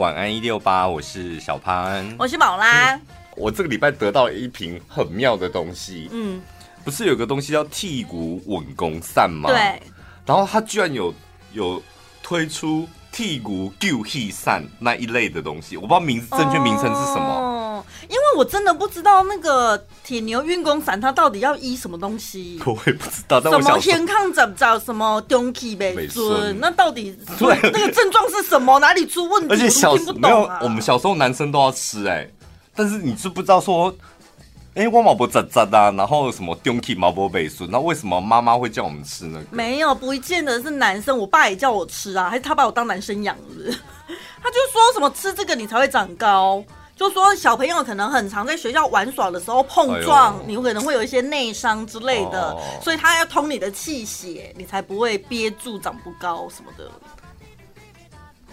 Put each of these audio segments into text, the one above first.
晚安一六八，我是小潘，我是宝拉。我这个礼拜得到一瓶很妙的东西，嗯，不是有个东西叫剔骨稳宫散吗？对。然后它居然有有推出剔骨救气散那一类的东西，我不知道名字正确名称是什么。哦，因为我真的不知道那个铁牛运功伞它到底要医什么东西。我也不知道。什么天抗怎找什么中气美尊？那到底对那个症状是什么？哪里出问题？而且小没有，我们小时候男生都要吃哎、欸。但是你是不知道说，哎、欸，我毛不扎扎的，然后什么中气毛不背顺，那为什么妈妈会叫我们吃呢？没有，不见得是男生，我爸也叫我吃啊，还是他把我当男生养的？他就说什么吃这个你才会长高，就说小朋友可能很常在学校玩耍的时候碰撞，哎、你可能会有一些内伤之类的，哦、所以他要通你的气血，你才不会憋住长不高什么的。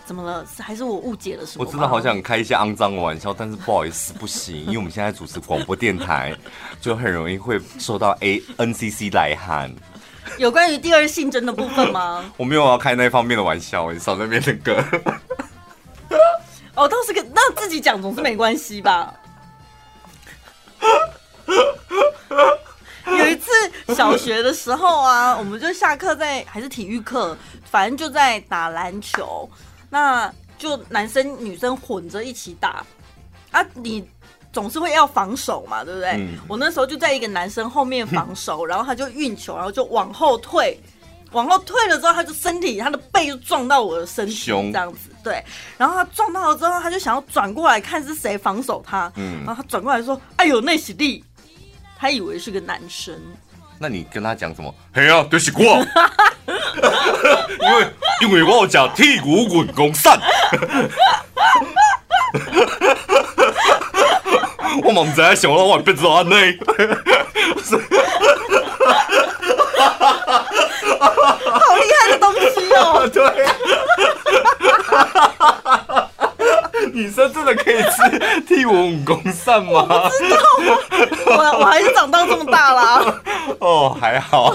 怎么了？还是我误解了什么？我真的好想开一些肮脏的玩笑，但是不好意思，不行，因为我们现在主持广播电台，就很容易会受到 A N C C 来函。有关于第二性征的部分吗？我没有要开那方面的玩笑，你少在那边的歌。哦，倒是跟那自己讲总是没关系吧？有一次小学的时候啊，我们就下课在还是体育课，反正就在打篮球。那就男生女生混着一起打啊，你总是会要防守嘛，对不对？嗯、我那时候就在一个男生后面防守，然后他就运球，然后就往后退，往后退了之后，他就身体他的背就撞到我的身体，这样子，对。然后他撞到了之后，他就想要转过来看是谁防守他，嗯，然后他转过来说：“哎呦，那是你。”他以为是个男生。那你跟他讲什么？嘿啊，就是我，因为因为我要讲剔骨滚弓散，我猛在想到我变成安内，好厉害的东西哦！对。女生真的可以吃替我武功散吗？我知道，我我还是长到这么大啦。哦，还好。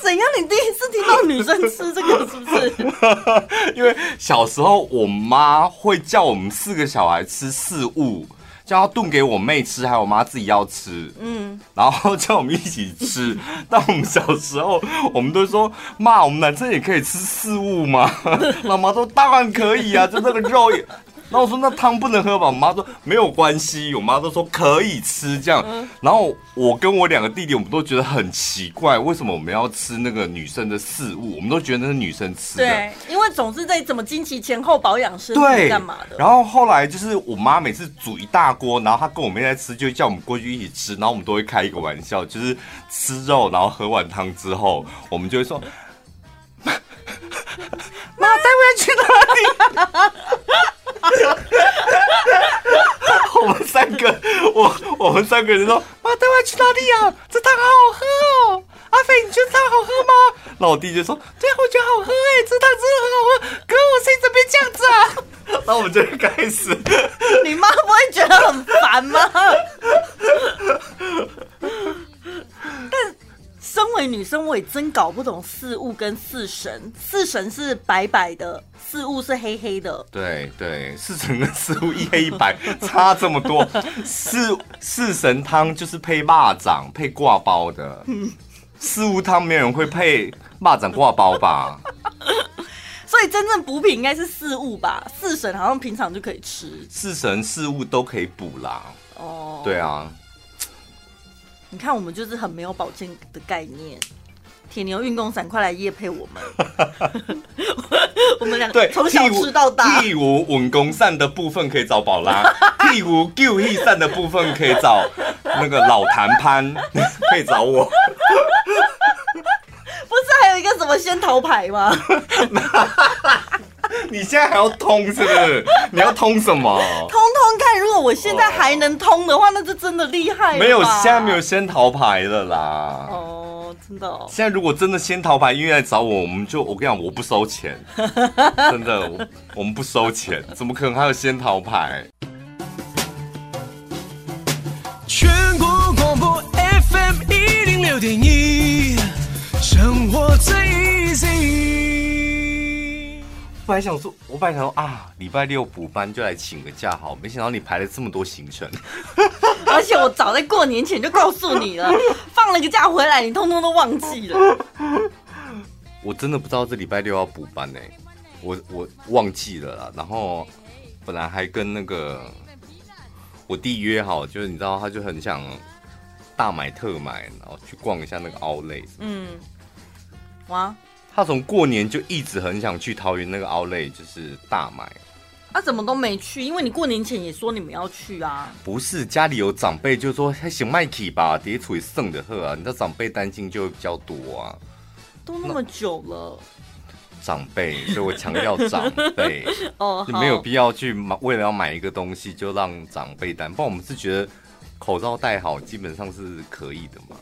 怎样？你第一次听到女生吃这个是不是？因为小时候我妈会叫我们四个小孩吃四物。叫他炖给我妹吃，还有我妈自己要吃，嗯，然后叫我们一起吃。但我们小时候，我们都说妈，我们男生也可以吃四物吗？妈妈说当然可以啊，就那个肉也。然后我说那汤不能喝吧？我妈说没有关系，我妈都说可以吃这样。然后我跟我两个弟弟，我们都觉得很奇怪，为什么我们要吃那个女生的事物？我们都觉得那是女生吃的。对，因为总是在怎么经期前后保养身体干嘛的。然后后来就是我妈每次煮一大锅，然后她跟我妹在吃，就叫我们过去一起吃。然后我们都会开一个玩笑，就是吃肉，然后喝完汤之后，我们就会说：“妈，妈带我去哪里？” 我们三个，我我们三个人说：“妈，带我去哪里啊？这汤好好喝哦！”阿飞，你觉得汤好喝吗？那我弟就说：“对啊，我觉得好喝哎，这汤真的很好喝。”哥，我谁这边这样子啊？然后我们就开始，你妈不会觉得很烦吗？但。身为女生，我也真搞不懂四物跟四神。四神是白白的，四物是黑黑的。对对，四神跟四物一黑一白 差这么多。四四神汤就是配蚂蚱配挂包的。四物汤没有人会配蚂蚱挂包吧？所以真正补品应该是四物吧？四神好像平常就可以吃。四神四物都可以补啦。哦，对啊。你看，我们就是很没有保健的概念。铁牛运功散，快来夜配我们！我们两个从小吃到大。第五稳功散的部分可以找宝拉，第五救气散的部分可以找那个老谭潘，可以找我。不是还有一个什么仙桃牌吗？你现在还要通是不是？你要通什么？通通看，如果我现在还能通的话，那就真的厉害了。没有，现在没有仙桃牌了啦。哦，真的哦。现在如果真的仙桃牌，因为来找我，我们就我跟你讲，我不收钱，真的我，我们不收钱，怎么可能还有仙桃牌？全国广播 FM 一零六点一，生活最 easy。本来想说，我本来想说啊，礼拜六补班就来请个假好，没想到你排了这么多行程，而且我早在过年前就告诉你了，放了个假回来，你通通都忘记了。我真的不知道这礼拜六要补班呢、欸，我我忘记了啦。然后本来还跟那个我弟约好，就是你知道，他就很想大买特买，然后去逛一下那个 Outlet。嗯，哇。他从过年就一直很想去桃园那个 Outlet，就是大买。他、啊、怎么都没去？因为你过年前也说你们要去啊。不是，家里有长辈就说还行，麦去吧，叠出去剩的喝啊。你知道长辈担心就会比较多啊。都那么久了。长辈，所以我强调长辈。哦，你没有必要去买，为了要买一个东西就让长辈担。不然我们是觉得口罩戴好基本上是可以的嘛。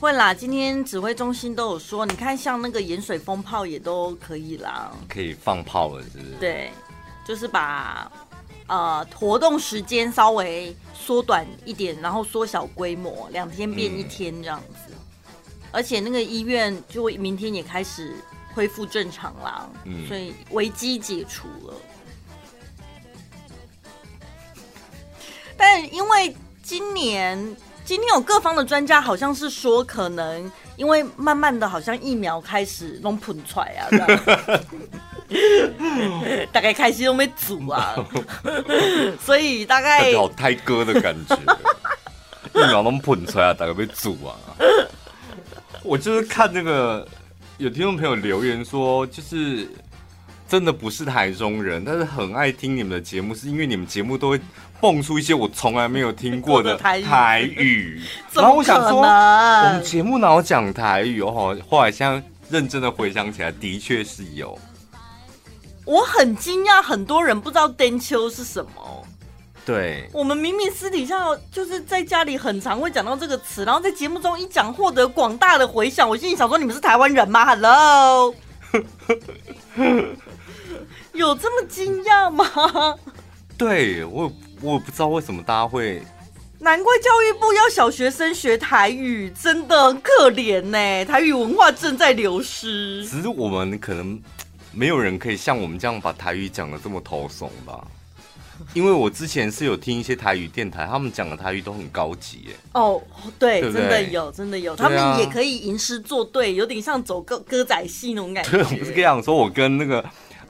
会啦，今天指挥中心都有说，你看像那个盐水风炮也都可以啦，可以放炮了，是不是？对，就是把呃活动时间稍微缩短一点，然后缩小规模，两天变一天这样子。嗯、而且那个医院就明天也开始恢复正常啦，嗯，所以危机解除了。但因为今年。今天有各方的专家，好像是说，可能因为慢慢的，好像疫苗开始弄喷出来啊，大概开始都没煮啊，所以大概好胎哥的感觉，疫苗弄喷出来啊，大概被煮啊。我就是看那个有听众朋友留言说，就是真的不是台中人，但是很爱听你们的节目，是因为你们节目都会。蹦出一些我从来没有听过的 台语，然后我想说，我们节目哪有讲台语哦？后来现在认真的回想起来，的确是有。我很惊讶，很多人不知道“颠秋”是什么。对，我们明明私底下就是在家里很常会讲到这个词，然后在节目中一讲，获得广大的回响。我心里想说，你们是台湾人吗？Hello，有这么惊讶吗？对我。我不知道为什么大家会，难怪教育部要小学生学台语，真的很可怜呢。台语文化正在流失。只是我们可能没有人可以像我们这样把台语讲的这么头怂吧？因为我之前是有听一些台语电台，他们讲的台语都很高级耶。哦，对，对对真的有，真的有，他们也可以吟诗作对，有点像走歌歌仔戏那种感觉。对，我是这样说，我跟那个。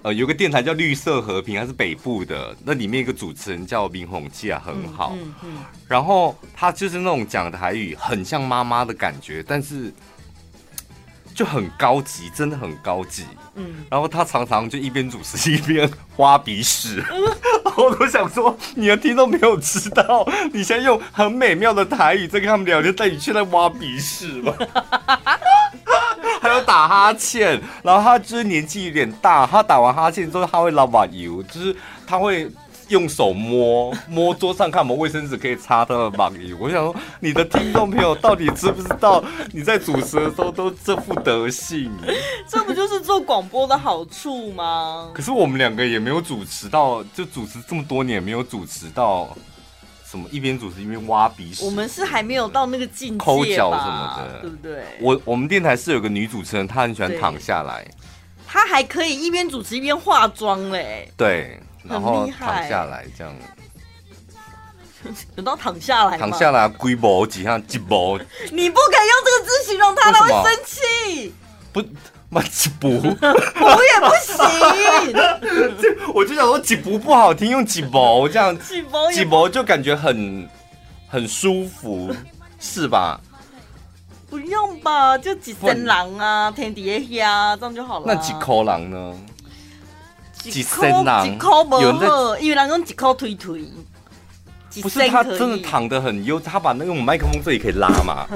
呃，有个电台叫绿色和平，还是北部的，那里面一个主持人叫林宏基啊，很好。嗯嗯嗯、然后他就是那种讲台语很像妈妈的感觉，但是就很高级，真的很高级。嗯。然后他常常就一边主持 一边挖鼻屎，嗯、我都想说，你的听众没有知道，你现在用很美妙的台语在跟他们聊天，但你却在挖鼻屎吗？还有打哈欠，然后他就是年纪有点大，他打完哈欠之后他会拉把油，就是他会用手摸摸桌上看有没有卫生纸可以擦他的把油。我想说，你的听众朋友到底知不知道你在主持的时候都这副德性？这不就是做广播的好处吗？可是我们两个也没有主持到，就主持这么多年没有主持到。什么一边主持一边挖鼻屎？我们是还没有到那个境界抠脚什么的，对不对？我我们电台是有个女主持人，她很喜欢躺下来，她还可以一边主持一边化妆嘞。对，然后躺下来这样。等到躺下来，躺下来龟毛几下几毛？你不可以用这个字形容她，她会生气。不。几步，我也不行。就我就想说几步不好听，用几步这样，几步就感觉很很舒服，是吧？不用吧，就几声狼啊，天底下这样就好了。那几口狼呢？几声狼，几口不好，因为人讲几口推推。不是他真的躺得很优，他把那个麦克风这里可以拉嘛，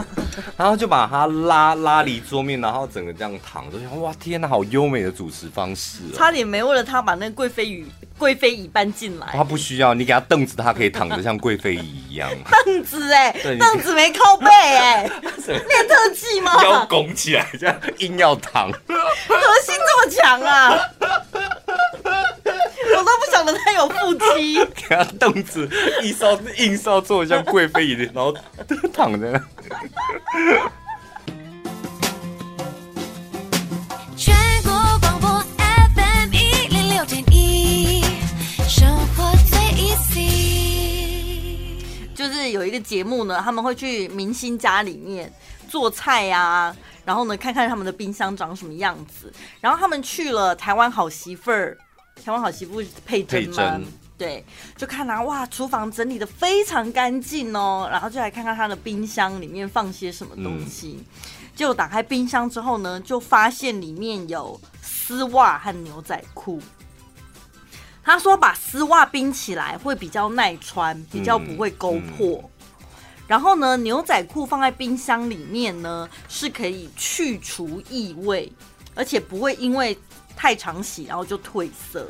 然后就把他拉拉离桌面，然后整个这样躺着，哇天哪，好优美的主持方式，哦！差点没为了他把那个贵妃椅贵妃椅搬进来，他不需要，你给他凳子，他可以躺着像贵妃椅一样。凳子哎，凳子没靠背哎，练特技吗？腰拱起来这样硬要躺，核心这么强啊！我都不晓得他有腹肌，给他凳子一烧硬烧做的像贵妃一样，然后躺着。全国广播 fm 一零六点一生活最 easy 就是有一个节目呢他们会去明星家里面做菜呀然后呢看看他们的冰箱长什么样子然后他们去了台湾好媳妇儿台湾好媳妇配真吗？对，就看啊，哇，厨房整理的非常干净哦。然后就来看看他的冰箱里面放些什么东西。嗯、结果打开冰箱之后呢，就发现里面有丝袜和牛仔裤。他说把丝袜冰起来会比较耐穿，比较不会勾破。嗯嗯、然后呢，牛仔裤放在冰箱里面呢，是可以去除异味，而且不会因为太常洗然后就褪色。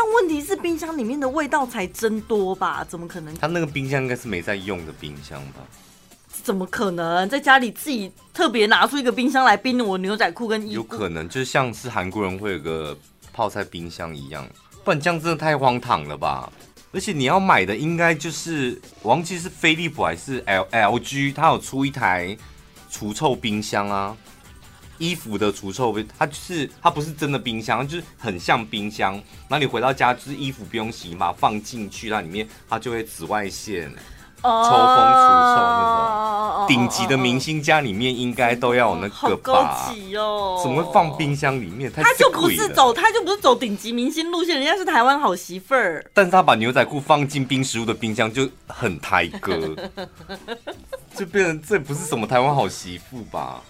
但问题是，冰箱里面的味道才真多吧？怎么可能？他那个冰箱应该是没在用的冰箱吧？怎么可能在家里自己特别拿出一个冰箱来冰我牛仔裤跟衣服？有可能，就像是韩国人会有个泡菜冰箱一样。不然这样真的太荒唐了吧！而且你要买的应该就是，我忘记是飞利浦还是 L L G，它有出一台除臭冰箱啊，衣服的除臭味，它就是它不是真的冰箱，就是很像冰箱。那你回到家就是衣服不用洗嘛，放进去那里面它就会紫外线。抽风除臭那种顶级的明星家里面应该都要有那个吧？好高级哦！怎么会放冰箱里面？他就不是走，他就不是走顶级明星路线，人家是台湾好媳妇儿。但是他把牛仔裤放进冰食物的冰箱就很台哥，就变成这不是什么台湾好媳妇吧？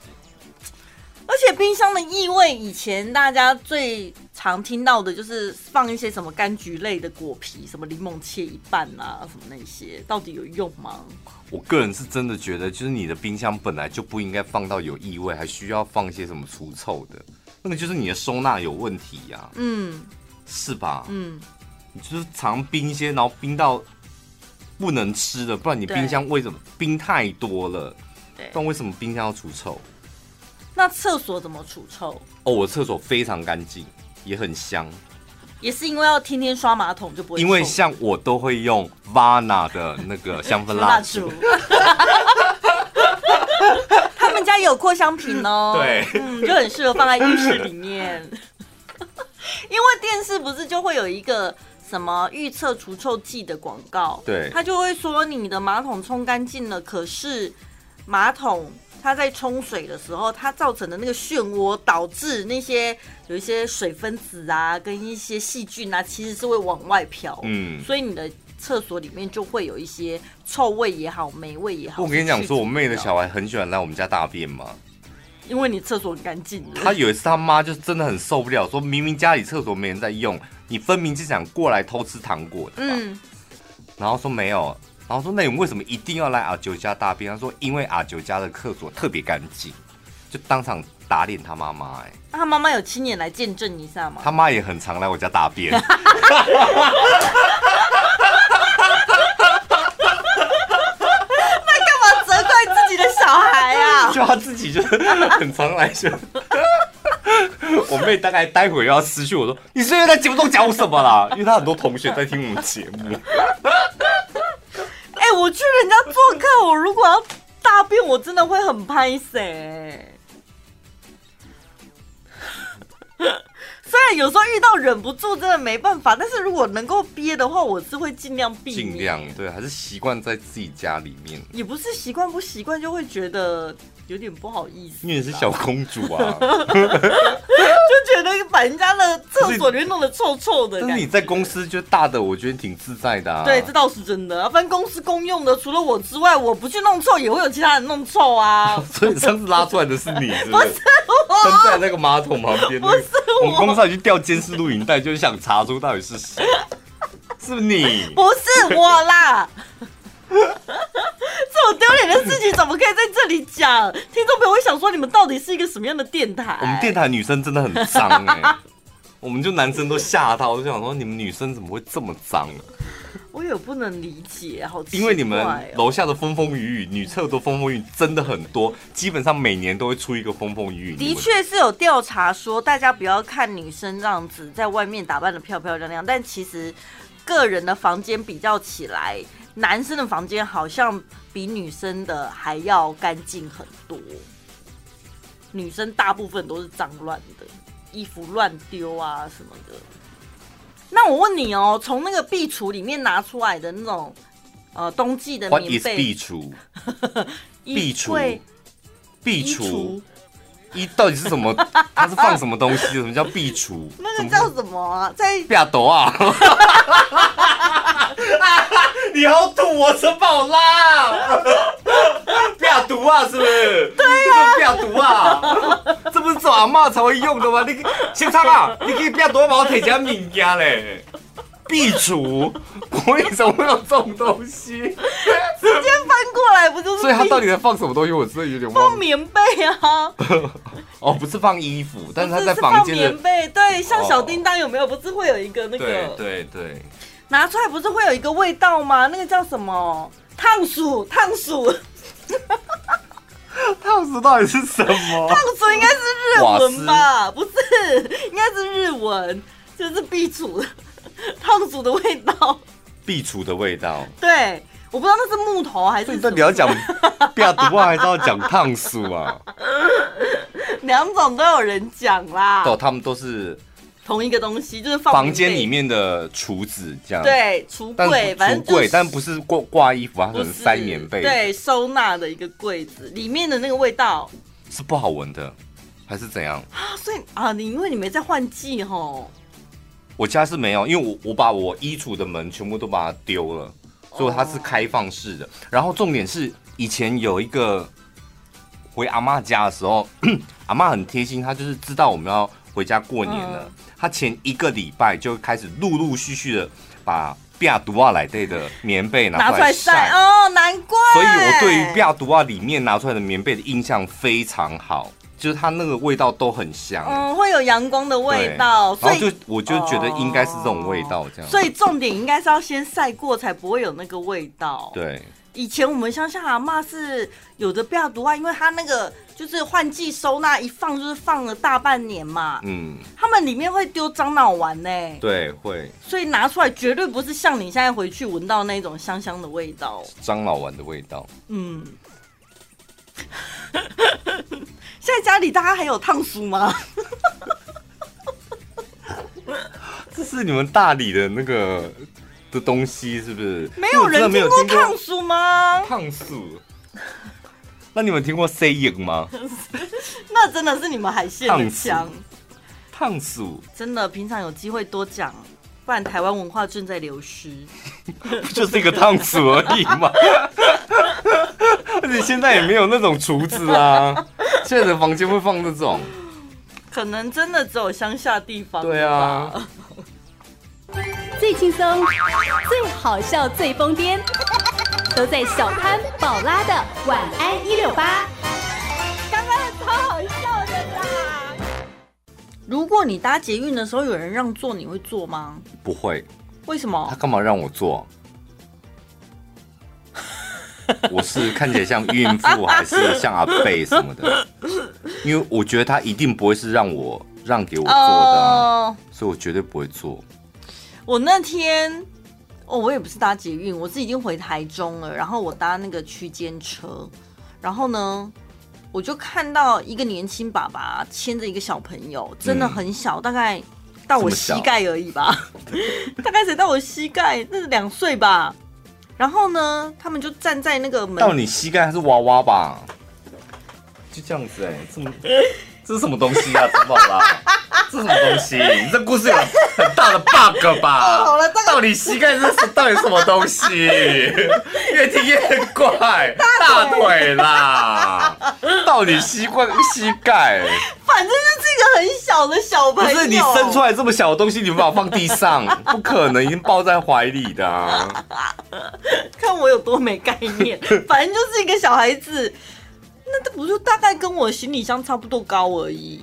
而且冰箱的异味，以前大家最常听到的就是放一些什么柑橘类的果皮，什么柠檬切一半啊，什么那些，到底有用吗？我个人是真的觉得，就是你的冰箱本来就不应该放到有异味，还需要放一些什么除臭的，那个就是你的收纳有问题呀、啊。嗯，是吧？嗯，你就是常冰一些，然后冰到不能吃的，不然你冰箱为什么冰太多了？对，不然为什么冰箱要除臭？那厕所怎么除臭？哦，我厕所非常干净，也很香。也是因为要天天刷马桶就不会。因为像我都会用 Vana 的那个 香氛蜡烛。他们家有扩香瓶哦，对，嗯，就很适合放在浴室里面。因为电视不是就会有一个什么预测除臭剂的广告？对，他就会说你的马桶冲干净了，可是马桶。它在冲水的时候，它造成的那个漩涡，导致那些有一些水分子啊，跟一些细菌啊，其实是会往外飘。嗯，所以你的厕所里面就会有一些臭味也好，霉味也好。我跟你讲，说我妹的小孩很喜欢来我们家大便嘛，因为你厕所很干净。他有一次他妈就真的很受不了，说明明家里厕所没人在用，你分明就想过来偷吃糖果的。嗯，然后说没有。然后说：“那你们为什么一定要来阿九家大便？”他说：“因为阿九家的厕所特别干净，就当场打脸他妈妈。”哎，那他妈妈有亲眼来见证一下吗？他妈也很常来我家大便。那干嘛责怪自己的小孩啊？就他自己就很常来。我妹大概待会儿要失去我说：“你是因为在节目中讲我什么啦？”因为他很多同学在听我们节目。我去人家做客，我如果要大便，我真的会很拍谢。虽然有时候遇到忍不住，真的没办法，但是如果能够憋的话，我是会尽量避免。尽量对，还是习惯在自己家里面。也不是习惯不习惯，就会觉得有点不好意思。因为你是小公主啊，就 觉得把人家的厕所里面弄得臭臭的。但是你在公司就大的，我觉得挺自在的啊。对，这倒是真的。反正公司公用的，除了我之外，我不去弄臭，也会有其他人弄臭啊。所以上次拉出来的是你是不是？不是我，蹲在那个马桶旁边。不是我，我们公司还去调监视录影带，就是想查出到底是谁。是不是你？不是我啦。这么丢脸的事情怎么可以在这里讲？听众朋友会想说，你们到底是一个什么样的电台？我们电台女生真的很脏哎、欸，我们就男生都吓到，我就想说，你们女生怎么会这么脏？我也不能理解，好奇怪、哦、因为你们楼下的风风雨雨，女厕的风风雨雨真的很多，基本上每年都会出一个风风雨雨。的确是有调查说，大家不要看女生这样子在外面打扮的漂漂亮亮，但其实个人的房间比较起来。男生的房间好像比女生的还要干净很多，女生大部分都是脏乱的，衣服乱丢啊什么的。那我问你哦，从那个壁橱里面拿出来的那种呃冬季的棉 is 被。壁橱？壁橱壁橱橱一到底是什么？它是放什么东西？什么叫壁橱？那个叫什么啊？在壁斗啊！你好土哦，陈宝拉！壁毒啊，是不是？对呀、啊，壁毒啊！这不是做阿嬷才会用的吗？你先唱啊，你可以壁毒帮我提一下物件嘞。壁橱，我为什么会有这种东西？直接翻过来不就是？所以他到底在放什么东西？我真的有点忘了。放棉被啊！哦，不是放衣服，但是他在房间的放棉被，对，像小叮当有没有？不是会有一个那个？对对对，拿出来不是会有一个味道吗？那个叫什么？烫鼠，烫鼠，烫鼠到底是什么？烫鼠应该是日文吧？不是，应该是日文，就是壁橱烫鼠的味道。壁橱的味道。对，我不知道那是木头还是。所以到底要讲壁毒啊，还是要讲烫鼠啊？两种都有人讲啦。哦，他们都是同一个东西，就是放房间里面的橱子这样。对，橱柜，反正橱柜，但不是挂挂衣服啊，它可能塞棉被。对，收纳的一个柜子里面的那个味道是不好闻的，还是怎样啊？所以啊，你因为你没在换季吼。我家是没有，因为我我把我衣橱的门全部都把它丢了，所以它是开放式的。然后重点是以前有一个回阿妈家的时候，阿妈很贴心，她就是知道我们要回家过年了，他前一个礼拜就开始陆陆续续的把比亚毒啊来对的棉被拿出来晒。哦，难怪。所以我对于比亚毒啊里面拿出来的棉被的印象非常好。就是它那个味道都很香，嗯，会有阳光的味道，所以就我就觉得应该是这种味道这样。所以重点应该是要先晒过，才不会有那个味道。对，以前我们乡下阿妈是有的不要毒啊，因为它那个就是换季收纳一放就是放了大半年嘛，嗯，他们里面会丢樟脑丸呢，对，会，所以拿出来绝对不是像你现在回去闻到那种香香的味道，樟脑丸的味道，嗯。现在家里大家还有烫书吗？这是你们大理的那个的东西是不是？没有人听过烫书吗？烫书？那你们听过 say 影吗？那真的是你们海鲜的枪。烫鼠真的，平常有机会多讲，不然台湾文化正在流失。不就是一个烫鼠而已吗？而且现在也没有那种厨子啊，现在的房间会放这种，可能真的只有乡下地方。对啊，最轻松、最好笑、最疯癫，都在小潘宝拉的晚安一六八。刚刚超好笑的啦！如果你搭捷运的时候有人让座，你会坐吗？不会。为什么？他干嘛让我坐？我是看起来像孕妇还是像阿贝什么的？因为我觉得他一定不会是让我让给我坐的，啊，oh, 所以我绝对不会坐。我那天哦，我也不是搭捷运，我是已经回台中了，然后我搭那个区间车，然后呢，我就看到一个年轻爸爸牵着一个小朋友，真的很小，嗯、大概到我膝盖而已吧，大概才到我膝盖，那是两岁吧。然后呢，他们就站在那个门。到你膝盖还是娃娃吧？就这样子哎、欸，这么这是什么东西啊？陈宝拉，这什么东西？你这故事有很大的 bug 吧？好了，到底膝盖是到底什么东西？越听越怪，大腿啦，到底膝盖膝盖。反正就是一个很小的小朋友。不是你生出来这么小的东西，你把它放地上，不可能，已经抱在怀里的啊。看我有多没概念，反正就是一个小孩子，那这不就大概跟我行李箱差不多高而已。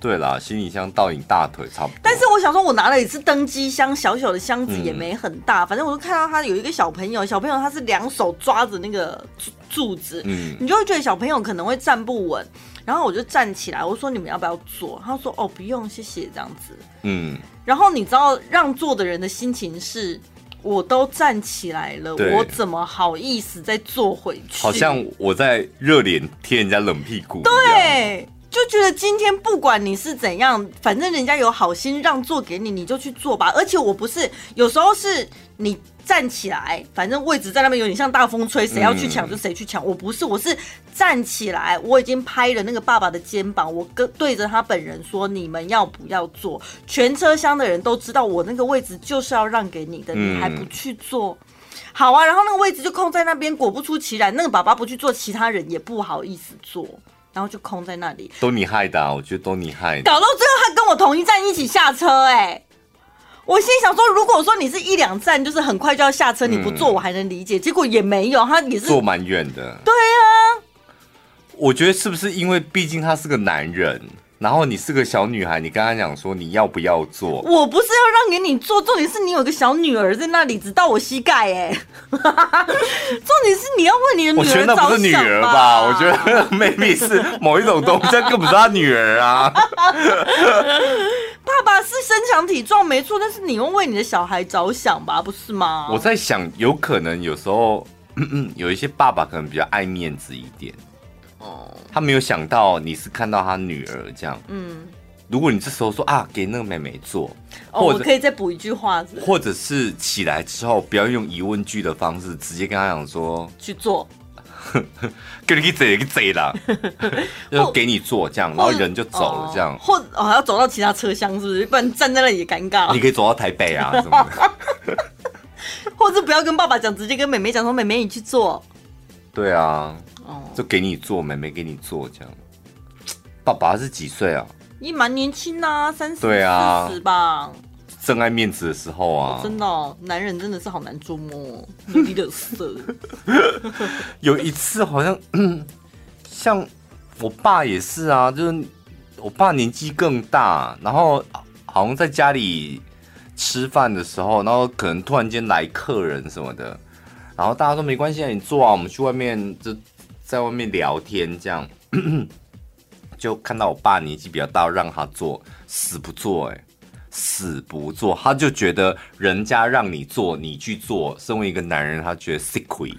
对啦，行李箱到你大腿差不多。但是我想说，我拿了一次登机箱，小小的箱子也没很大。嗯、反正我就看到他有一个小朋友，小朋友他是两手抓着那个柱子，嗯，你就会觉得小朋友可能会站不稳。然后我就站起来，我说你们要不要坐？他说哦不用，谢谢这样子。嗯，然后你知道让座的人的心情是，我都站起来了，我怎么好意思再坐回去？好像我在热脸贴人家冷屁股。对，就觉得今天不管你是怎样，反正人家有好心让座给你，你就去坐吧。而且我不是有时候是你站起来，反正位置在那边有点像大风吹，谁要去抢就谁去抢。我不是，我是站起来，我已经拍了那个爸爸的肩膀，我跟对着他本人说：“你们要不要坐？”全车厢的人都知道我那个位置就是要让给你的，你还不去坐？好啊，然后那个位置就空在那边。果不出其然，那个爸爸不去坐，其他人也不好意思坐。然后就空在那里，都你害的，啊，我觉得都你害的。搞到最后，他跟我同一站一起下车，哎，我心想说，如果说你是一两站，就是很快就要下车，你不坐我还能理解，嗯、结果也没有，他也是坐蛮远的。对啊，我觉得是不是因为毕竟他是个男人？然后你是个小女孩，你跟他讲说你要不要做？我不是要让给你做，重点是你有个小女儿在那里，直到我膝盖哎。重点是你要为你的女儿。我觉得那不是女儿吧？我觉得 maybe 是某一种东西，这更不是他女儿啊。爸爸是身强体壮没错，但是你要为你的小孩着想吧，不是吗？我在想，有可能有时候嗯嗯有一些爸爸可能比较爱面子一点。哦，他没有想到你是看到他女儿这样。嗯，如果你这时候说啊，给那个妹妹做，哦，我可以再补一句话，或者是起来之后不要用疑问句的方式，直接跟他讲说去做，给你去坐，去贼啦，就给你坐这样，然后人就走了这样，或哦要走到其他车厢是不是？不然站在那里也尴尬。你可以走到台北啊 什么的，或者不要跟爸爸讲，直接跟妹妹讲说，妹妹你去坐。对啊。就给你做，妹妹给你做，这样。爸爸是几岁啊？你蛮年轻啊，三十四十吧。真爱面子的时候啊，哦、真的、哦，男人真的是好难捉摸，努力的色。有一次好像，像我爸也是啊，就是我爸年纪更大，然后好像在家里吃饭的时候，然后可能突然间来客人什么的，然后大家说没关系啊，你坐啊，我们去外面就。在外面聊天，这样。就看到我爸年纪比较大，让他做，死不做，哎，死不做，他就觉得人家让你做，你去做，身为一个男人，他觉得吃亏，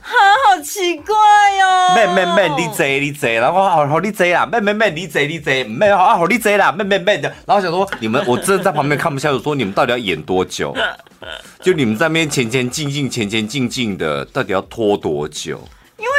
哈，好奇怪哟。妹妹妹，你坐你坐，然后好好你坐啦，妹妹妹，你坐你坐，妹好好你坐啦，妹妹妹的，然后想说你们，我真的在旁边看不下去，说你们到底要演多久？就你们在那边前前进进，前前进进的，到底要拖多久？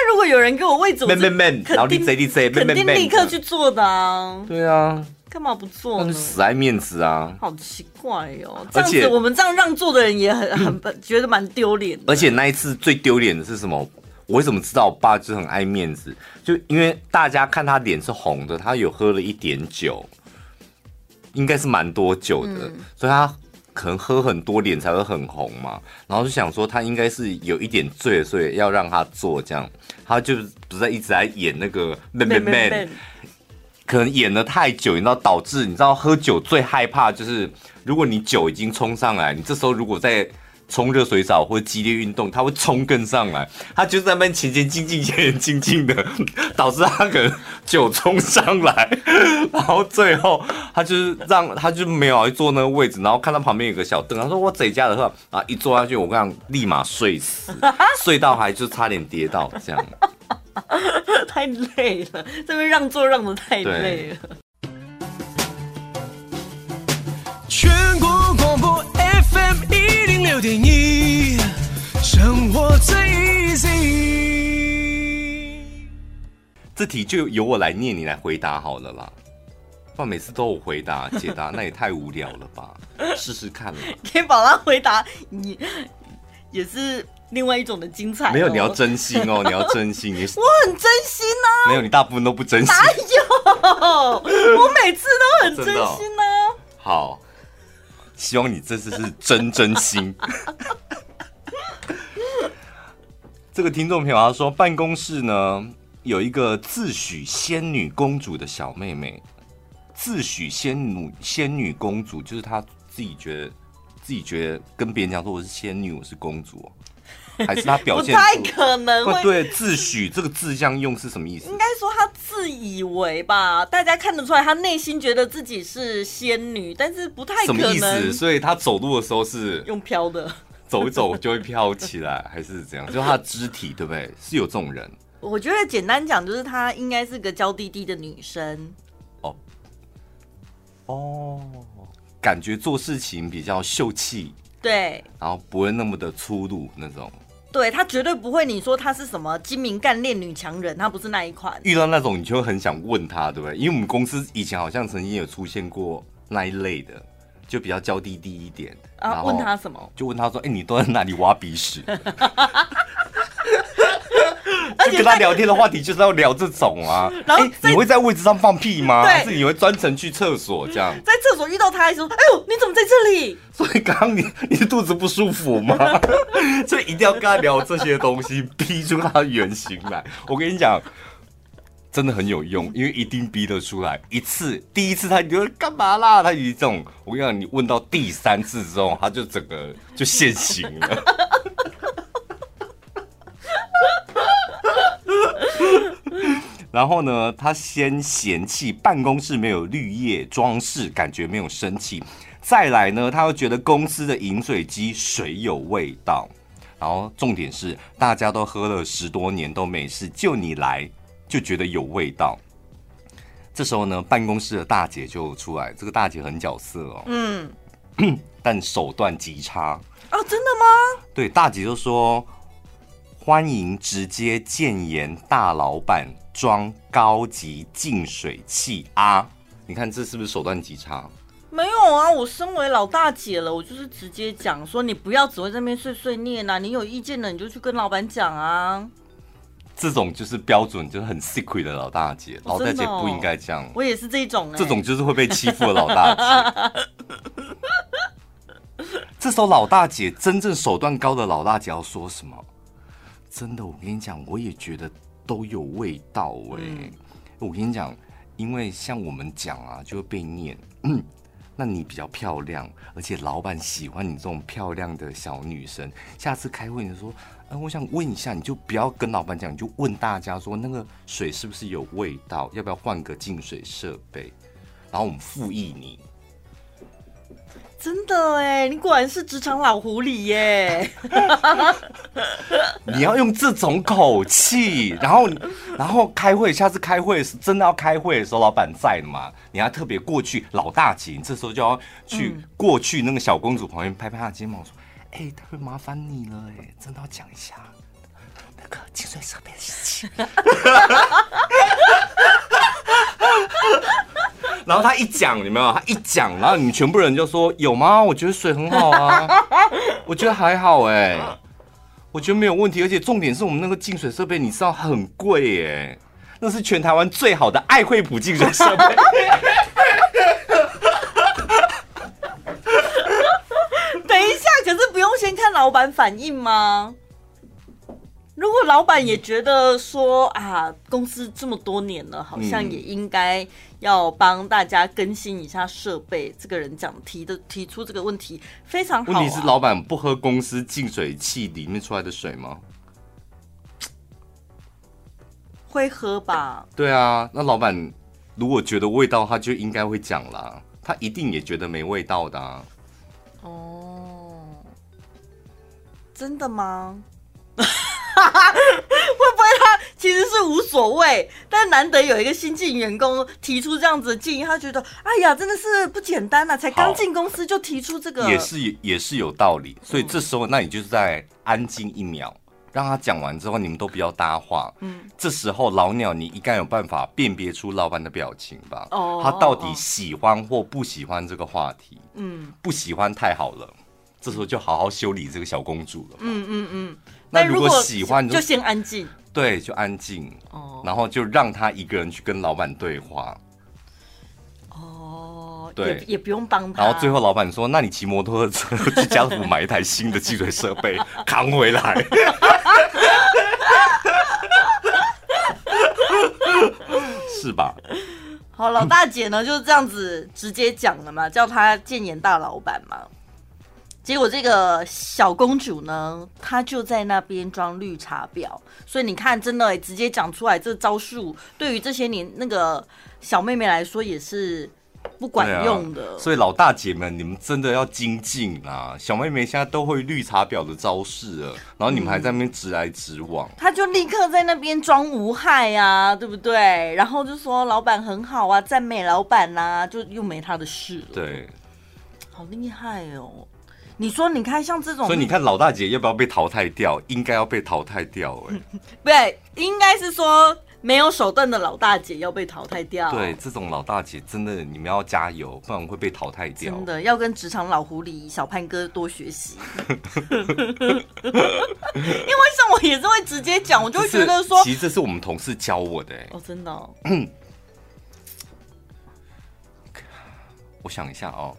如果有人给我位置，我肯定肯定立刻去做的啊。对啊，干嘛不做呢？死爱面子啊！好奇怪哦，这样子我们这样让座的人也很很觉得蛮丢脸。而且那一次最丢脸的是什么？我为什么知道我爸就很爱面子？就因为大家看他脸是红的，他有喝了一点酒，应该是蛮多酒的，嗯、所以他。可能喝很多脸才会很红嘛，然后就想说他应该是有一点醉，所以要让他做这样，他就不是一直在演那个 man man man，可能演的太久，你知道导致你知道喝酒最害怕就是如果你酒已经冲上来，你这时候如果在。冲热水澡或激烈运动，他会冲更上来，他就在那边前前进进、前前进进的，导致他可能酒冲上来，然后最后他就是让他就没有去坐那个位置，然后看到旁边有个小凳，他说我这家的话啊，一坐下去我跟你讲立马睡死，睡到还就差点跌倒这样，太累了，这边让座让的太累了。全国广播 FM 一零六点一，生活最 easy。这题就由我来念，你来回答好了啦。不然每次都有回答解答，那也太无聊了吧？试试看嘛。给宝拉回答，你也是另外一种的精彩哦。没有，你要真心哦，你要真心。你我很真心啊。没有，你大部分都不真心。哪有？我每次都很真心呢。好。希望你这次是真真心。这个听众朋友他说，办公室呢有一个自诩仙女公主的小妹妹，自诩仙女仙女公主，就是她自己觉得自己觉得跟别人讲说我是仙女，我是公主。还是他表现不太可能会对自诩这个字这样用是什么意思？应该说他自以为吧，大家看得出来，他内心觉得自己是仙女，但是不太可能。什么意思？所以他走路的时候是用飘的，走一走就会飘起来，还是怎样？就他的肢体对不对？是有这种人，我觉得简单讲，就是她应该是个娇滴滴的女生。哦哦，感觉做事情比较秀气，对，然后不会那么的粗鲁那种。对，他绝对不会，你说她是什么精明干练女强人，她不是那一款。遇到那种，你就会很想问她，对不对？因为我们公司以前好像曾经有出现过那一类的，就比较娇滴滴一点。啊，问他什么？就问他说：“哎，你都在哪里挖鼻屎？” 就跟他聊天的话题就是要聊这种啊，然后、欸、你会在位置上放屁吗？还是你会专程去厕所这样？在厕所遇到他还说：“哎呦，你怎么在这里？” 所以刚刚你你的肚子不舒服吗？所以一定要跟他聊这些东西，逼出他的原型来。我跟你讲，真的很有用，因为一定逼得出来。一次第一次他你就干嘛啦？他一这种，我跟你讲，你问到第三次之后，他就整个就现形了。然后呢，他先嫌弃办公室没有绿叶装饰，感觉没有生气。再来呢，他又觉得公司的饮水机水有味道。然后重点是，大家都喝了十多年都没事，就你来就觉得有味道。这时候呢，办公室的大姐就出来，这个大姐很角色哦，嗯，但手段极差。啊，真的吗？对，大姐就说。欢迎直接谏言大老板装高级净水器啊！你看这是不是手段极差？没有啊，我身为老大姐了，我就是直接讲说，你不要只会在那边碎碎念呐、啊，你有意见的你就去跟老板讲啊。这种就是标准，就是很 secret 的老大姐，老大姐不应该这样。我也是这种、欸，这种就是会被欺负的老大姐。这时候老大姐真正手段高的老大姐要说什么？真的，我跟你讲，我也觉得都有味道哎、欸。嗯、我跟你讲，因为像我们讲啊，就会被念。嗯，那你比较漂亮，而且老板喜欢你这种漂亮的小女生。下次开会你就说，哎、呃，我想问一下，你就不要跟老板讲，你就问大家说，那个水是不是有味道？要不要换个净水设备？然后我们附议你。真的哎，你果然是职场老狐狸耶！你要用这种口气，然后然后开会，下次开会是真的要开会的时候，老板在嘛？你要特别过去，老大姐，你这时候就要去过去那个小公主旁边拍拍她的肩膀，说：“哎、欸，特别麻烦你了，哎，真的要讲一下那个净水设备的事情。”然后他一讲，有没有？他一讲，然后你们全部人就说有吗？我觉得水很好啊，我觉得还好哎、我觉得没有问题。而且重点是我们那个净水设备，你知道很贵哎，那是全台湾最好的爱惠浦净水设备。等一下，可是不用先看老板反应吗？如果老板也觉得说啊，公司这么多年了，好像也应该要帮大家更新一下设备。嗯、这个人讲提的提出这个问题非常好、啊。问题是老板不喝公司净水器里面出来的水吗？会喝吧？对啊，那老板如果觉得味道，他就应该会讲啦。他一定也觉得没味道的、啊。哦，真的吗？会不会他其实是无所谓，但难得有一个新进员工提出这样子的建议，他觉得哎呀，真的是不简单啊！才刚进公司就提出这个，也是也是有道理。所以这时候，那你就是在安静一秒，让他讲完之后，你们都不要搭话。嗯，这时候老鸟你应该有办法辨别出老板的表情吧？哦，他到底喜欢或不喜欢这个话题？嗯，不喜欢太好了，这时候就好好修理这个小公主了。嗯嗯嗯。那如果喜欢就，就先安静，对，就安静哦，然后就让他一个人去跟老板对话。哦，对，也，也不用帮他。然后最后老板说：“那你骑摩托车去家乐福买一台新的净水设备 扛回来。”是吧？好，老大姐呢就是这样子直接讲了嘛，叫他建言大老板嘛。结果这个小公主呢，她就在那边装绿茶婊，所以你看，真的直接讲出来，这招数对于这些年那个小妹妹来说也是不管用的。啊、所以老大姐们，你们真的要精进啊！小妹妹现在都会绿茶婊的招式了，然后你们还在那边直来直往，他、嗯、就立刻在那边装无害啊，对不对？然后就说老板很好啊，赞美老板呐、啊，就又没她的事了。对，好厉害哦！你说，你看像这种，所以你看老大姐要不要被淘汰掉？应该要被淘汰掉哎、欸。对，应该是说没有手段的老大姐要被淘汰掉。对，这种老大姐真的你们要加油，不然会被淘汰掉。真的要跟职场老狐狸小潘哥多学习。因为像我也是会直接讲，我就会觉得说，其实这是我们同事教我的。哦，真的、哦。我想一下哦，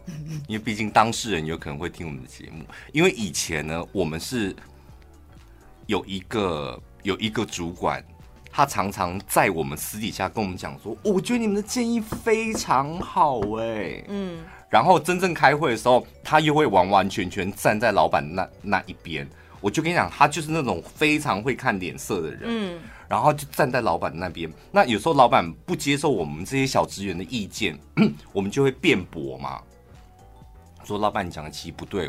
因为毕竟当事人有可能会听我们的节目。因为以前呢，我们是有一个有一个主管，他常常在我们私底下跟我们讲说：“我觉得你们的建议非常好，哎，嗯。”然后真正开会的时候，他又会完完全全站在老板那那一边。我就跟你讲，他就是那种非常会看脸色的人，嗯。然后就站在老板那边。那有时候老板不接受我们这些小职员的意见，我们就会辩驳嘛，说老板你讲的其实不对，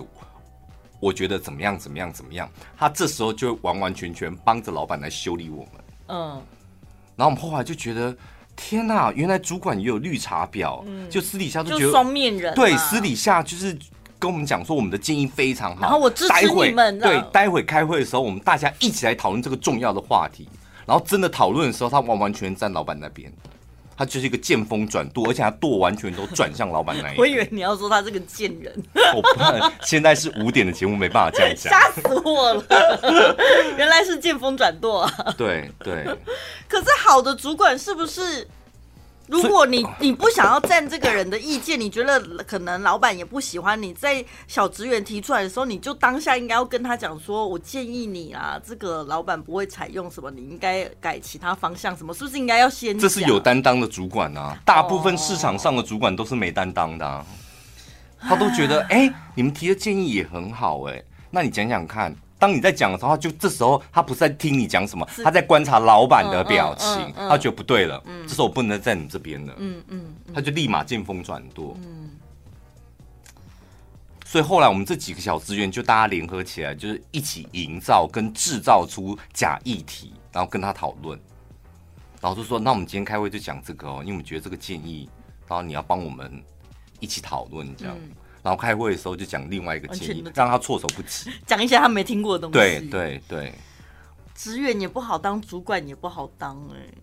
我觉得怎么样怎么样怎么样。他这时候就会完完全全帮着老板来修理我们。嗯。然后我们后来就觉得，天哪，原来主管也有绿茶婊，嗯、就私底下都觉得双面人、啊。对，私底下就是跟我们讲说我们的建议非常好。然后我支持你们。对，待会开会的时候，我们大家一起来讨论这个重要的话题。然后真的讨论的时候，他完完全全站老板那边，他就是一个见风转舵，而且他舵完全都转向老板那一边。我以为你要说他是个贱人。我不，现在是五点的节目，没办法这样讲。吓死我了！原来是见风转舵啊。对对。可是好的主管是不是？如果你你不想要占这个人的意见，你觉得可能老板也不喜欢你，在小职员提出来的时候，你就当下应该要跟他讲说，我建议你啊，这个老板不会采用什么，你应该改其他方向，什么是不是应该要先？这是有担当的主管啊，大部分市场上的主管都是没担当的啊，他都觉得 哎，你们提的建议也很好哎，那你讲讲看。当你在讲的时候，就这时候他不是在听你讲什么，他在观察老板的表情，嗯嗯嗯、他觉得不对了，嗯、这时候我不能在你这边了，嗯嗯，嗯。他就立马见风转舵，嗯，所以后来我们这几个小职员就大家联合起来，就是一起营造跟制造出假议题，然后跟他讨论，然后就说，那我们今天开会就讲这个哦，因为我们觉得这个建议，然后你要帮我们一起讨论这样。嗯然后开会的时候就讲另外一个建议，让他措手不及，讲一些他没听过的东西。对对对，职员也不好当，主管也不好当哎、欸。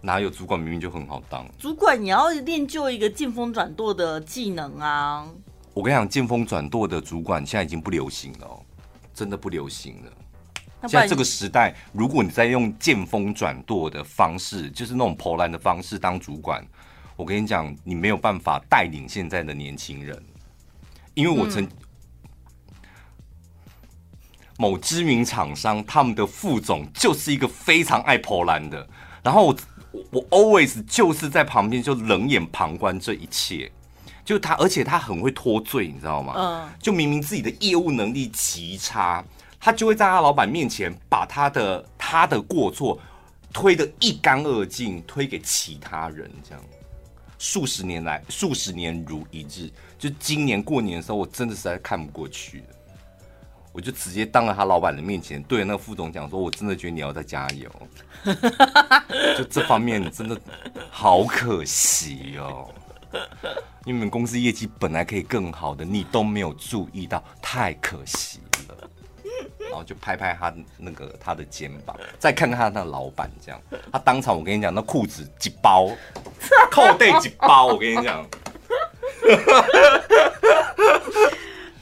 哪有主管明明就很好当？主管你要练就一个见风转舵的技能啊！我跟你讲，见风转舵的主管现在已经不流行了，真的不流行了。现在这个时代，如果你在用见风转舵的方式，就是那种破烂的方式当主管，我跟你讲，你没有办法带领现在的年轻人。因为我曾某知名厂商，他们的副总就是一个非常爱泼烂的，然后我我 always 就是在旁边就冷眼旁观这一切，就他，而且他很会脱罪，你知道吗？嗯，就明明自己的业务能力极差，他就会在他老板面前把他的他的过错推得一干二净，推给其他人，这样数十年来，数十年如一日。就今年过年的时候，我真的实在看不过去了，我就直接当着他老板的面前，对着那个副总讲说：“我真的觉得你要再加油。”就这方面真的好可惜哦，你们公司业绩本来可以更好的，你都没有注意到，太可惜了。然后就拍拍他那个他的肩膀，再看看他那老板，这样他当场我跟你讲，那裤子几包，扣带几包，我跟你讲。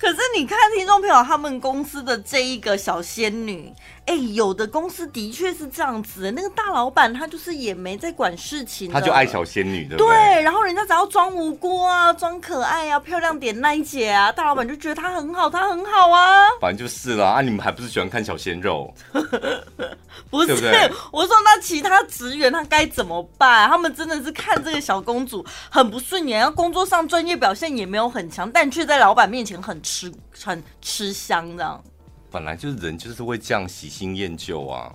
可是你看，听众朋友，他们公司的这一个小仙女，哎、欸，有的公司的确是这样子，那个大老板他就是也没在管事情，他就爱小仙女的。对，然后人家只要装无辜啊，装可爱啊，漂亮点那一姐啊，大老板就觉得她很好，她很好啊。反正就是啦啊，你们还不是喜欢看小鲜肉？不是，对对我说那其他职员他该怎么办？他们真的是看这个小公主很不顺眼，然后工作上专业表现也没有很强，但却在老板面前很吃很吃香这样。本来就是人就是会这样喜新厌旧啊，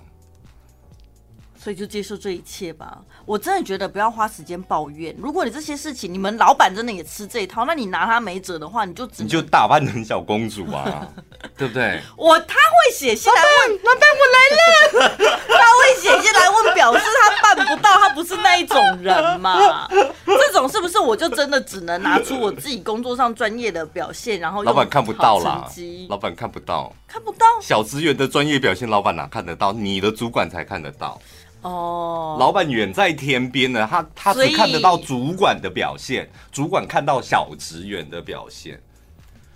所以就接受这一切吧。我真的觉得不要花时间抱怨。如果你这些事情，你们老板真的也吃这一套，那你拿他没辙的话，你就只你就打扮成小公主啊，对不对？我他会写信来问，老板我来了。他会写信来问，表示他办不到，他不是那一种人嘛。这种是不是我就真的只能拿出我自己工作上专业的表现，然后老板看不到啦，老板看不到，看不到小职员的专业表现，老板哪看得到？你的主管才看得到。哦，老板远在天边呢，他他只看得到主管的表现，主管看到小职员的表现。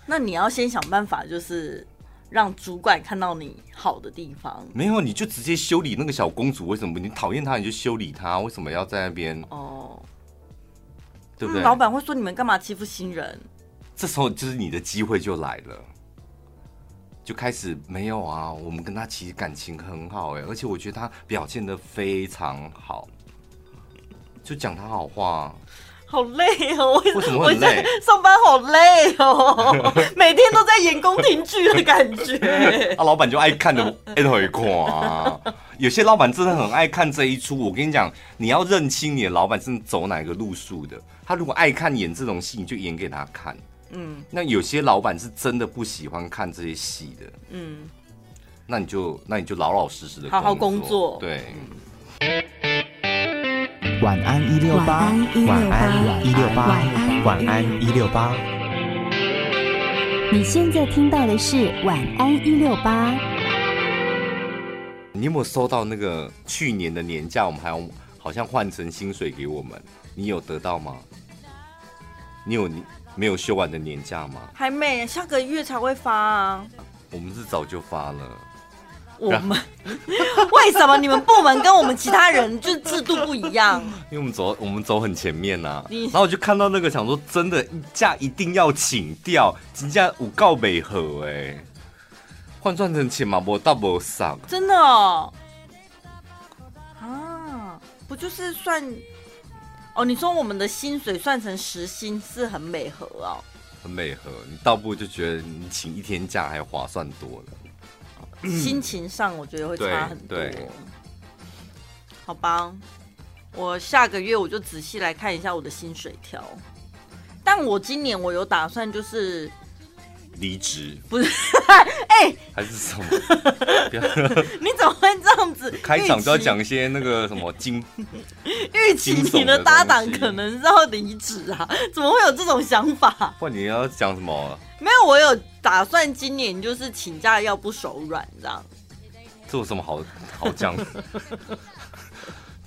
那你要先想办法，就是让主管看到你好的地方。没有，你就直接修理那个小公主。为什么你讨厌她，你就修理她？为什么要在那边？哦，对不对？老板会说你们干嘛欺负新人？这时候就是你的机会就来了。就开始没有啊，我们跟他其实感情很好哎，而且我觉得他表现的非常好，就讲他好话。好累哦，为什么会累？上班好累哦，每天都在演宫廷剧的感觉。啊，老板就爱看的爱回看，有些老板真的很爱看这一出。我跟你讲，你要认清你的老板是走哪个路数的。他如果爱看演这种戏，你就演给他看。嗯，那有些老板是真的不喜欢看这些戏的。嗯，那你就那你就老老实实的好好工作。对。晚安一六八，晚安一六八，晚安一六八。你现在听到的是晚安一六八。你有没有收到那个去年的年假？我们还要好像换成薪水给我们，你有得到吗？你有你？没有休完的年假吗？还没，下个月才会发啊。我们是早就发了。我们 为什么你们部门跟我们其他人就制度不一样？因为我们走我们走很前面呐、啊。然后我就看到那个想说，真的假一定要请掉，请假五告美和哎，换算成钱嘛，我大不上。真的哦。啊，不就是算？哦，你说我们的薪水算成时薪是很美合哦，很美合。你倒不如就觉得你请一天假还划算多了，心情上我觉得会差很多。好吧，我下个月我就仔细来看一下我的薪水条。但我今年我有打算就是。离职不是？哎、欸，还是什么？你怎么会这样子？开场都要讲一些那个什么惊？预期你的搭档可能是要离职啊？怎么会有这种想法？或你要讲什么？没有，我有打算今年就是请假要不手软这样。这有什么好好讲？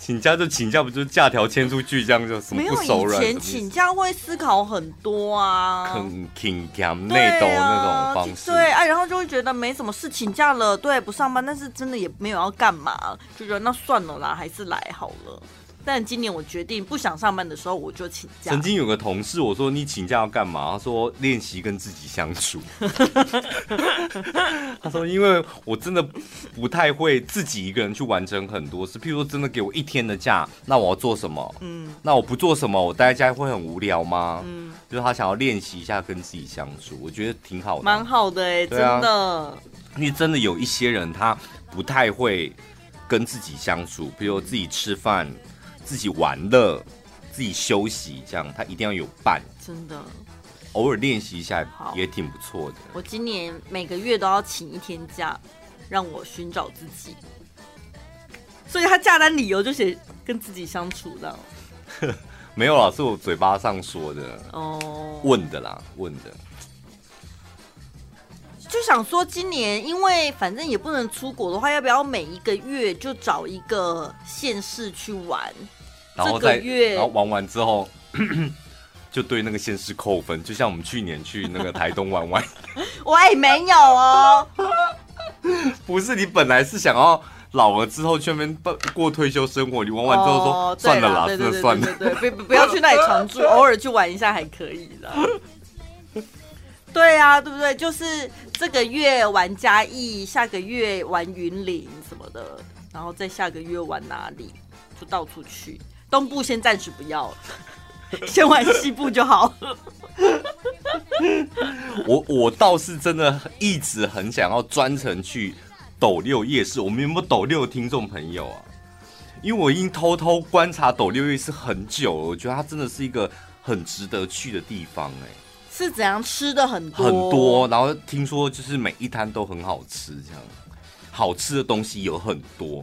请假就请假，不就是假条签出去这样就什么不手软？以前请假会思考很多啊，很勤俭内斗那种方式。对啊，然后就会觉得没什么事，请假了，对，不上班，但是真的也没有要干嘛，就觉得那算了啦，还是来好了。但今年我决定不想上班的时候，我就请假。曾经有个同事，我说你请假要干嘛？他说练习跟自己相处。他说因为我真的不太会自己一个人去完成很多事，譬如说真的给我一天的假，那我要做什么？嗯，那我不做什么，我待在家会很无聊吗？嗯，就是他想要练习一下跟自己相处，我觉得挺好的，蛮好的哎、欸，真的。因为真的有一些人他不太会跟自己相处，比如自己吃饭。自己玩乐，自己休息，这样他一定要有伴。真的，偶尔练习一下也挺不错的。我今年每个月都要请一天假，让我寻找自己。所以他假单理由就写跟自己相处的。没有啦，是我嘴巴上说的哦，问的啦，问的。就想说，今年因为反正也不能出国的话，要不要每一个月就找一个县市去玩？然后再月，然后玩完之后，就对那个县市扣分，就像我们去年去那个台东玩玩。我也没有哦，不是，你本来是想要老了之后去那边过退休生活，你玩完之后说、哦、算了啦，真的算了，对，不不要去那里常住，偶尔去玩一下还可以的。对啊，对不对？就是这个月玩嘉义，下个月玩云林什么的，然后再下个月玩哪里，就到处去。东部先暂时不要，先玩西部就好。我我倒是真的一直很想要专程去斗六夜市。我们有没有斗六的听众朋友啊？因为我已经偷偷观察斗六夜市很久了，我觉得它真的是一个很值得去的地方哎、欸。是怎样吃的很多很多，然后听说就是每一摊都很好吃，这样好吃的东西有很多。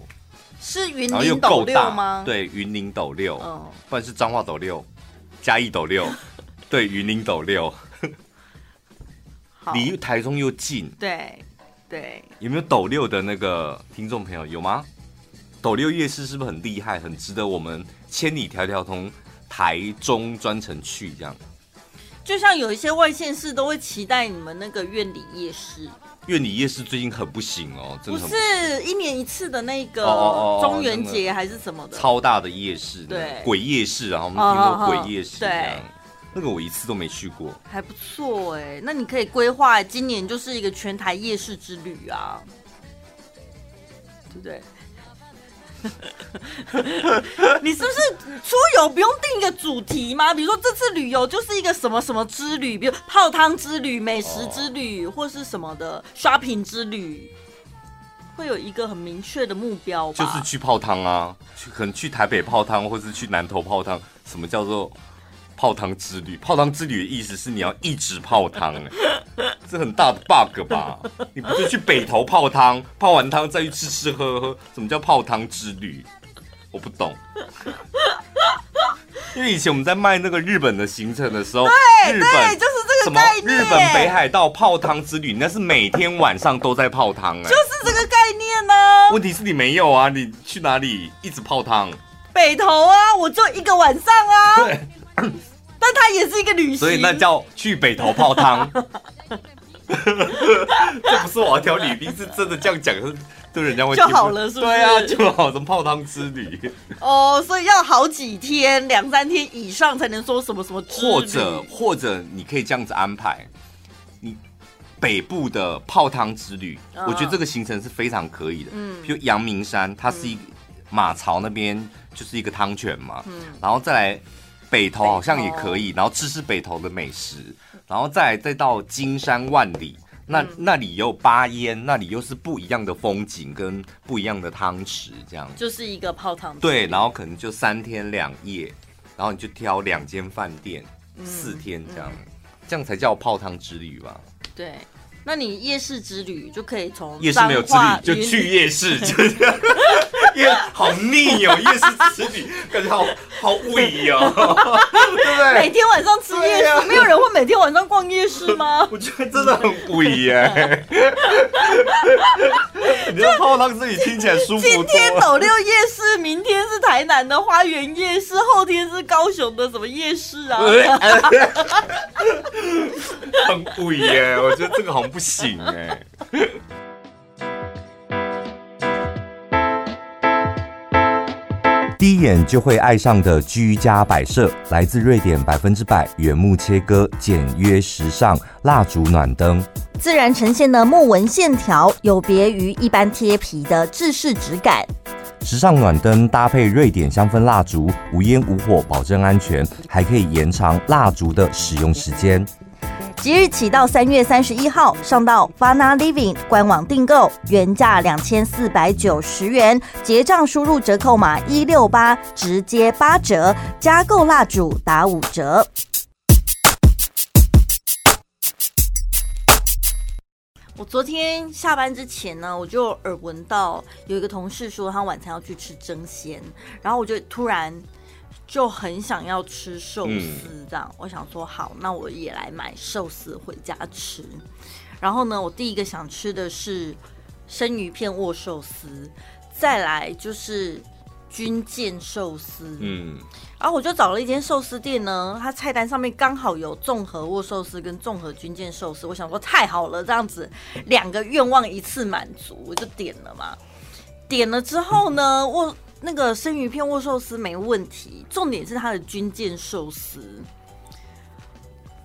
是云林斗六吗？对，云林斗六，嗯，不然是彰化斗六、嘉义斗六，对，云林斗六。离台中又近，对对。有没有斗六的那个听众朋友有吗？斗六夜市是不是很厉害，很值得我们千里迢迢从台中专程去这样？就像有一些外县市都会期待你们那个院里夜市。苑里夜市最近很不行哦，真的不，不是一年一次的那个中元节还是什么的。超大的夜市，对，鬼夜市啊，我们听过鬼夜市这样，对，那个我一次都没去过，还不错哎，那你可以规划今年就是一个全台夜市之旅啊，对不对？你是不是出游不用定一个主题吗？比如说这次旅游就是一个什么什么之旅，比如泡汤之旅、美食之旅，或是什么的 shopping 之旅，会有一个很明确的目标吧？就是去泡汤啊，去可能去台北泡汤，或是去南投泡汤。什么叫做泡汤之旅？泡汤之旅的意思是你要一直泡汤，哎，这很大的 bug 吧？你不是去北投泡汤，泡完汤再去吃吃喝喝？什么叫泡汤之旅？我不懂，因为以前我们在卖那个日本的行程的时候，对，日本对，就是这个概念。日本北海道泡汤之旅，那是每天晚上都在泡汤，哎，就是这个概念呢、啊。问题是你没有啊，你去哪里一直泡汤？北投啊，我就一个晚上啊。对，但它也是一个旅行，所以那叫去北头泡汤。这不是我要挑女兵，是真的这样讲。是对人家会就好了，是不是？对啊，就好，什么泡汤之旅哦，oh, 所以要好几天，两三天以上才能说什么什么之旅。或者或者你可以这样子安排，你北部的泡汤之旅，uh, 我觉得这个行程是非常可以的。嗯，比如阳明山，它是一个马槽那边就是一个汤泉嘛，嗯，然后再来北投好像也可以，然后吃吃北投的美食，然后再再到金山万里。那那里有巴烟，那里又是不一样的风景跟不一样的汤池，这样就是一个泡汤。对，然后可能就三天两夜，然后你就挑两间饭店，嗯、四天这样，嗯、这样才叫泡汤之旅吧？对。那你夜市之旅就可以从夜市没有之旅就去夜市，就 好腻哦，夜市之旅感觉好好伪哦，对不对？每天晚上吃夜市，啊、没有人会每天晚上逛夜市吗？我觉得真的很伪耶。你说泡汤自己听起来舒服。今天斗六夜市，明天是台南的花园夜市，后天是高雄的什么夜市啊？很伪耶，我觉得这个好像。不行哎！第一眼就会爱上的居家摆设，来自瑞典百分之百原木切割、简约时尚蜡烛暖灯，自然呈现的木纹线条，有别于一般贴皮的制式质感。时尚暖灯搭配瑞典香氛蜡烛，无烟无火，保证安全，还可以延长蜡烛的使用时间。即日起到三月三十一号，上到 Fana Living 官网订购，原价两千四百九十元，结账输入折扣码一六八，直接八折，加购蜡烛打五折。我昨天下班之前呢，我就耳闻到有一个同事说他晚餐要去吃蒸鲜，然后我就突然。就很想要吃寿司，这样、嗯、我想说好，那我也来买寿司回家吃。然后呢，我第一个想吃的是生鱼片握寿司，再来就是军舰寿司。嗯，然后我就找了一间寿司店呢，它菜单上面刚好有综合握寿司跟综合军舰寿司。我想说太好了，这样子两个愿望一次满足，我就点了嘛。点了之后呢，握。那个生鱼片握寿司没问题，重点是它的军舰寿司。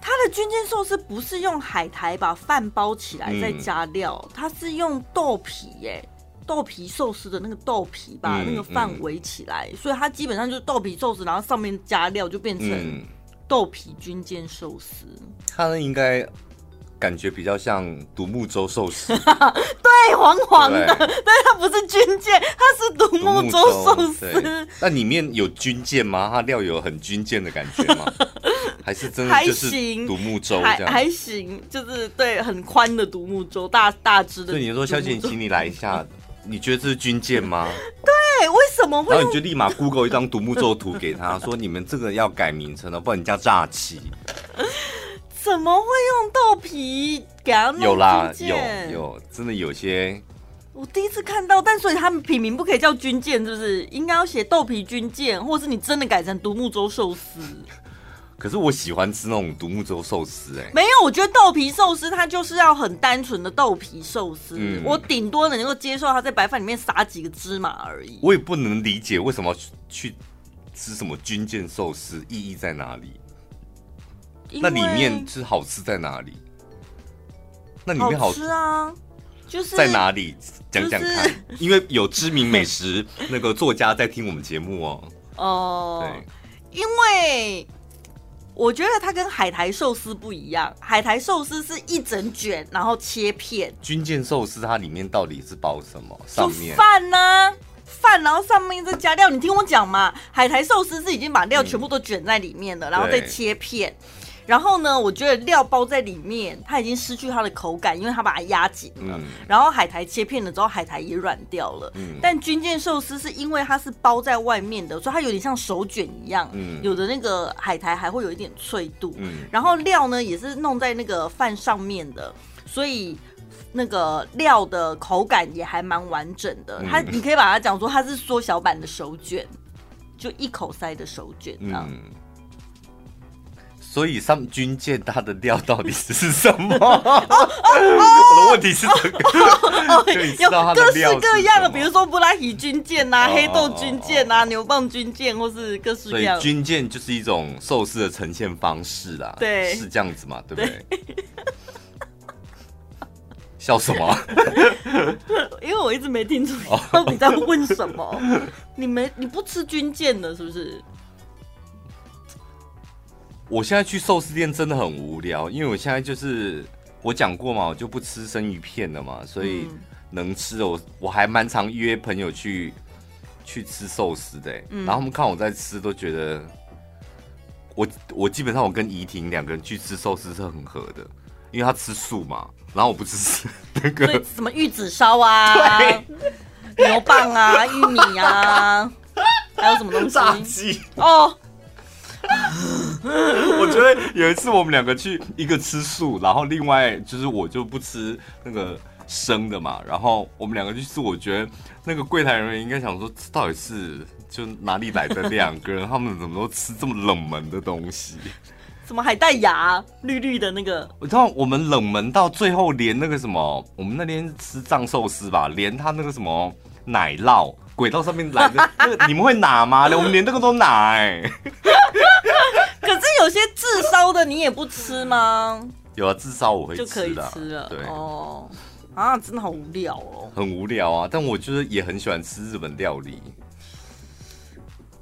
它的军舰寿司不是用海苔把饭包起来再加料，嗯、它是用豆皮耶，豆皮寿司的那个豆皮把那个饭围起来，所以它基本上就是豆皮寿司，然后上面加料就变成豆皮军舰寿司。它应该。感觉比较像独木舟寿司，对 黄黄的，对但它不是军舰，它是独木舟寿司。那里面有军舰吗？它料有很军舰的感觉吗？还是真的就是独木舟这样？还还行，就是对，很宽的独木舟，大大只的。所以你说，小姐，请你来一下，你觉得这是军舰吗？对，为什么会？然后你就立马 Google 一张独木舟图给他说：“你们这个要改名称了，不然你叫诈欺。”怎么会用豆皮给他弄？有啦，有有，真的有些。我第一次看到，但所以他们品名不可以叫军舰，是不是？应该要写豆皮军舰，或者是你真的改成独木舟寿司。可是我喜欢吃那种独木舟寿司，哎，没有，我觉得豆皮寿司它就是要很单纯的豆皮寿司，嗯、我顶多能够接受它在白饭里面撒几个芝麻而已。我也不能理解为什么去吃什么军舰寿司，意义在哪里？那里面是好吃在哪里？那里面好吃啊，就是在哪里？讲讲看，就是、因为有知名美食那个作家在听我们节目哦。哦，对，因为。我觉得它跟海苔寿司不一样，海苔寿司是一整卷，然后切片。军舰寿司它里面到底是包什么？上面饭呢？饭，然后上面再加料。你听我讲嘛，海苔寿司是已经把料全部都卷在里面了，嗯、然后再切片。然后呢，我觉得料包在里面，它已经失去它的口感，因为它把它压紧了。嗯、然后海苔切片了之后，海苔也软掉了。嗯、但军舰寿司是因为它是包在外面的，所以它有点像手卷一样。嗯、有的那个海苔还会有一点脆度。嗯、然后料呢也是弄在那个饭上面的，所以那个料的口感也还蛮完整的。它你可以把它讲说它是缩小版的手卷，就一口塞的手卷这样。嗯所以上军舰它的料到底是什么？我的问题是这个，有各式各样的，比如说布拉提军舰呐、黑豆军舰呐、牛蒡军舰，或是各式各样。所以军舰就是一种寿司的呈现方式啦，对，是这样子嘛，对不对？笑什么？因为我一直没听出到底在问什么。你没你不吃军舰的，是不是？我现在去寿司店真的很无聊，因为我现在就是我讲过嘛，我就不吃生鱼片了嘛，所以能吃的我我还蛮常约朋友去去吃寿司的，嗯、然后他们看我在吃，都觉得我我基本上我跟怡婷两个人去吃寿司是很合的，因为他吃素嘛，然后我不吃那个什么玉子烧啊、牛蒡啊、玉米啊，还有什么东西？炸鸡哦。我觉得有一次我们两个去一个吃素，然后另外就是我就不吃那个生的嘛，然后我们两个去吃，我觉得那个柜台人员应该想说，到底是就哪里来的两个人，他们怎么都吃这么冷门的东西？什么海带芽，绿绿的那个？我知道我们冷门到最后连那个什么，我们那天吃藏寿司吧，连他那个什么奶酪。轨道上面来的，那个你们会拿吗？我们连这个都拿哎。可是有些自烧的你也不吃吗？有啊，自烧我会吃就可以吃了。对哦，啊，真的好无聊哦。很无聊啊，但我就是也很喜欢吃日本料理。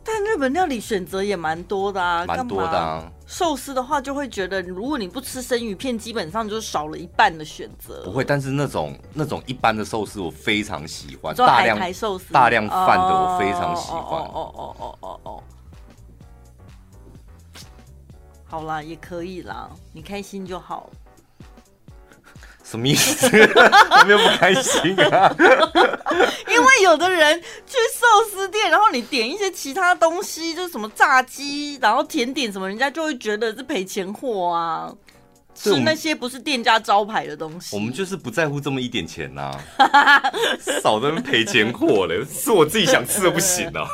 但日本料理选择也蛮多的啊，蛮多的啊。寿司的话，就会觉得如果你不吃生鱼片，基本上就少了一半的选择。不会，但是那种那种一般的寿司我非常喜欢，大量寿司、大量饭的我非常喜欢。哦哦哦哦哦哦。好啦，也可以啦，你开心就好。什么意思？我没有不开心啊。因为有的人去寿司店，然后你点一些其他东西，就是什么炸鸡，然后甜点什么，人家就会觉得是赔钱货啊。吃那些不是店家招牌的东西。我们就是不在乎这么一点钱呐、啊，少在那赔钱货嘞，是我自己想吃的不行啊。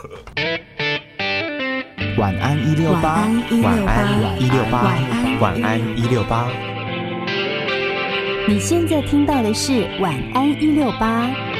晚安一六八，晚安一六八，晚安一六八。你现在听到的是晚安一六八。